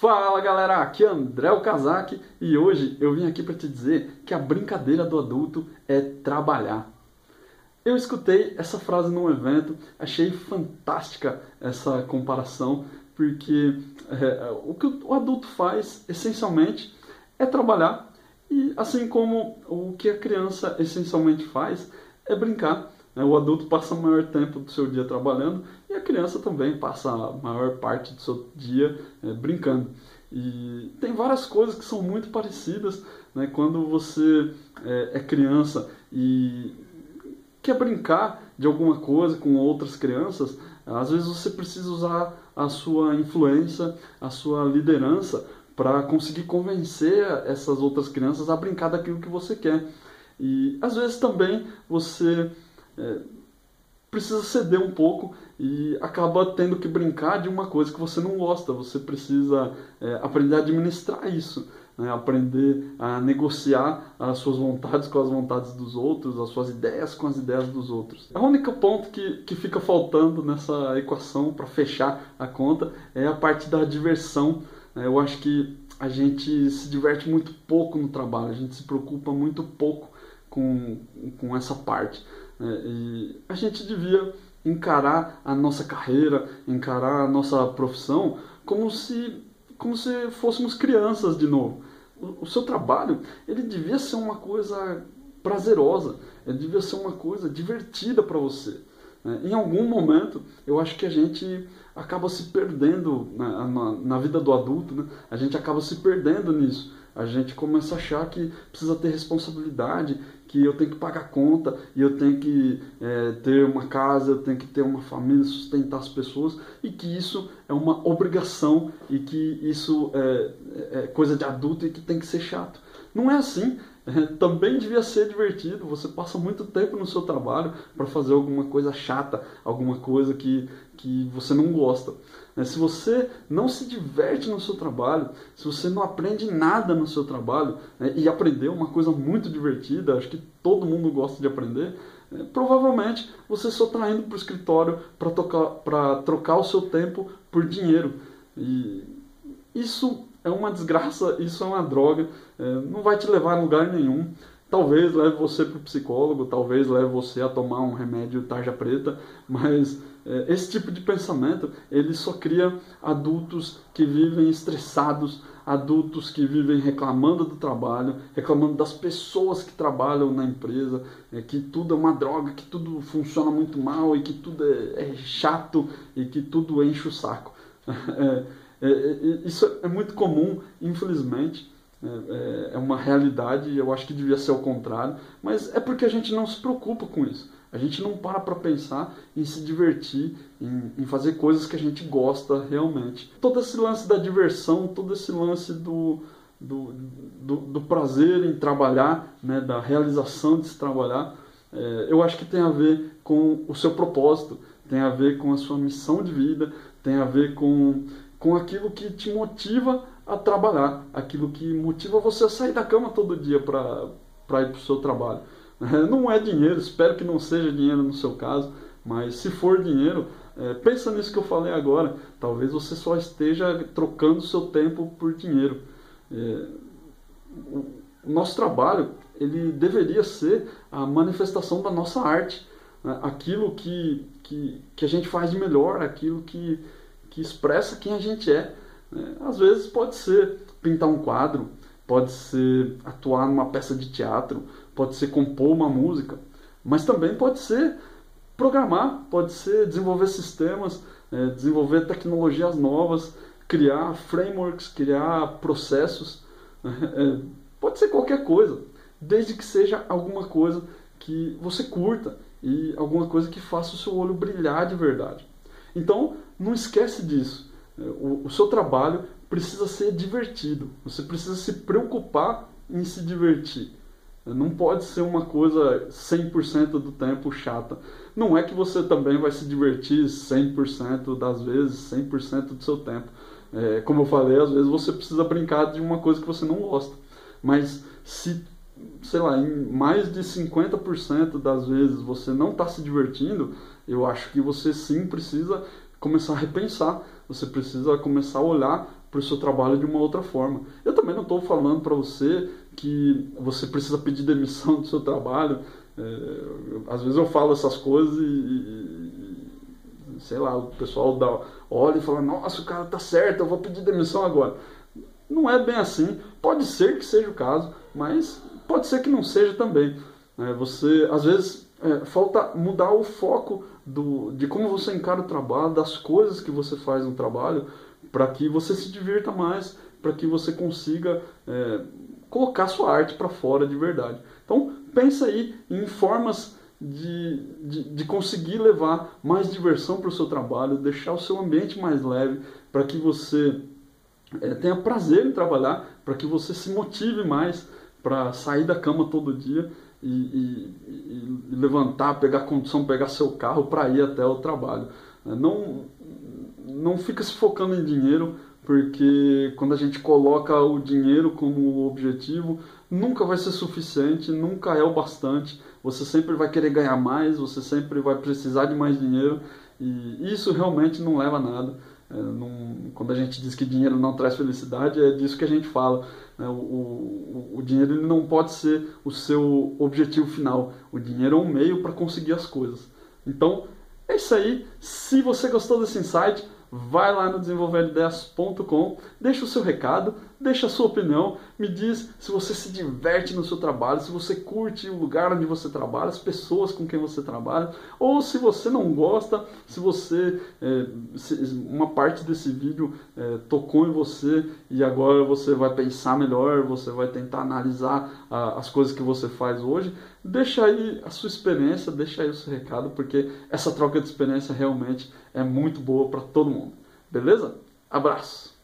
Fala galera, aqui é André Kazak e hoje eu vim aqui para te dizer que a brincadeira do adulto é trabalhar. Eu escutei essa frase num evento, achei fantástica essa comparação, porque é, o que o adulto faz essencialmente é trabalhar e assim como o que a criança essencialmente faz é brincar. Né? O adulto passa o maior tempo do seu dia trabalhando e a criança também passa a maior parte do seu dia é, brincando. E tem várias coisas que são muito parecidas né? quando você é, é criança e quer brincar de alguma coisa com outras crianças, às vezes você precisa usar a sua influência, a sua liderança para conseguir convencer essas outras crianças a brincar daquilo que você quer. E às vezes também você é, precisa ceder um pouco e acaba tendo que brincar de uma coisa que você não gosta. Você precisa é, aprender a administrar isso, né? aprender a negociar as suas vontades com as vontades dos outros, as suas ideias com as ideias dos outros. O único ponto que, que fica faltando nessa equação para fechar a conta é a parte da diversão. Né? Eu acho que a gente se diverte muito pouco no trabalho, a gente se preocupa muito pouco com, com essa parte. Né? E a gente devia encarar a nossa carreira, encarar a nossa profissão como se, como se fôssemos crianças de novo. O, o seu trabalho ele devia ser uma coisa prazerosa, ele devia ser uma coisa divertida para você. Né? Em algum momento, eu acho que a gente acaba se perdendo na, na, na vida do adulto, né? a gente acaba se perdendo nisso a gente começa a achar que precisa ter responsabilidade, que eu tenho que pagar conta e eu tenho que é, ter uma casa, eu tenho que ter uma família, sustentar as pessoas e que isso é uma obrigação e que isso é, é coisa de adulto e que tem que ser chato. Não é assim. Também devia ser divertido. Você passa muito tempo no seu trabalho para fazer alguma coisa chata, alguma coisa que, que você não gosta. É, se você não se diverte no seu trabalho, se você não aprende nada no seu trabalho né, e aprender uma coisa muito divertida, acho que todo mundo gosta de aprender, é, provavelmente você só está indo para o escritório para trocar o seu tempo por dinheiro. E isso é uma desgraça, isso é uma droga, é, não vai te levar a lugar nenhum. Talvez leve você para o psicólogo, talvez leve você a tomar um remédio tarja preta, mas é, esse tipo de pensamento ele só cria adultos que vivem estressados, adultos que vivem reclamando do trabalho, reclamando das pessoas que trabalham na empresa, é, que tudo é uma droga, que tudo funciona muito mal e que tudo é, é chato e que tudo enche o saco. É, é, é, isso é muito comum, infelizmente. É, uma realidade, eu acho que devia ser o contrário, mas é porque a gente não se preocupa com isso. A gente não para para pensar em se divertir, em, em, fazer coisas que a gente gosta realmente. Todo esse lance da diversão, todo esse lance do, do, do, do prazer em trabalhar, né, da realização de se trabalhar, é, eu acho que tem a ver com o seu propósito, tem a ver com a sua missão de vida, tem a ver com com aquilo que te motiva a trabalhar, aquilo que motiva você a sair da cama todo dia para ir para o seu trabalho. Não é dinheiro, espero que não seja dinheiro no seu caso, mas se for dinheiro, é, pensa nisso que eu falei agora. Talvez você só esteja trocando seu tempo por dinheiro. É, o nosso trabalho ele deveria ser a manifestação da nossa arte, né? aquilo que, que, que a gente faz de melhor, aquilo que, que expressa quem a gente é. Né? Às vezes pode ser pintar um quadro, pode ser atuar numa peça de teatro, pode ser compor uma música, mas também pode ser programar, pode ser desenvolver sistemas, é, desenvolver tecnologias novas, criar frameworks, criar processos, é, pode ser qualquer coisa, desde que seja alguma coisa que você curta e alguma coisa que faça o seu olho brilhar de verdade. Então, não esquece disso. O, o seu trabalho precisa ser divertido. Você precisa se preocupar em se divertir. Não pode ser uma coisa 100% do tempo chata. Não é que você também vai se divertir 100% das vezes, 100% do seu tempo. É, como eu falei, às vezes você precisa brincar de uma coisa que você não gosta. Mas se, sei lá, em mais de 50% das vezes você não está se divertindo, eu acho que você sim precisa começar a repensar. Você precisa começar a olhar para o seu trabalho de uma outra forma. Eu também não estou falando para você que você precisa pedir demissão do seu trabalho. É, às vezes eu falo essas coisas e, e, sei lá, o pessoal dá, olha e fala, nossa, o cara tá certo, eu vou pedir demissão agora. Não é bem assim. Pode ser que seja o caso, mas pode ser que não seja também. É, você, às vezes, é, falta mudar o foco do, de como você encara o trabalho, das coisas que você faz no trabalho, para que você se divirta mais, para que você consiga é, colocar sua arte para fora de verdade. Então, pensa aí em formas de, de, de conseguir levar mais diversão para o seu trabalho, deixar o seu ambiente mais leve, para que você é, tenha prazer em trabalhar, para que você se motive mais para sair da cama todo dia e, e, e, levantar, pegar condução, pegar seu carro para ir até o trabalho. Não, não fica se focando em dinheiro, porque quando a gente coloca o dinheiro como objetivo, nunca vai ser suficiente, nunca é o bastante. Você sempre vai querer ganhar mais, você sempre vai precisar de mais dinheiro e isso realmente não leva a nada. É, quando a gente diz que dinheiro não traz felicidade, é disso que a gente fala. Né? O, o, o, dinheiro ele não pode ser o seu objetivo final. O dinheiro é um meio para conseguir as coisas. Então, é isso aí. Se você gostou desse insight, vai lá no desenvolverideias.com, deixa o seu recado, deixa a sua opinião, me diz se você se diverte no seu trabalho, se você curte o lugar onde você trabalha, as pessoas com quem você trabalha, ou se você não gosta, se você é, se uma parte desse vídeo é, tocou em você e agora você vai pensar melhor, você vai tentar analisar a, as coisas que você faz hoje, deixa aí a sua experiência, deixa aí o seu recado, porque essa troca de experiência realmente é muito boa para todo mundo. Beleza? Abraço!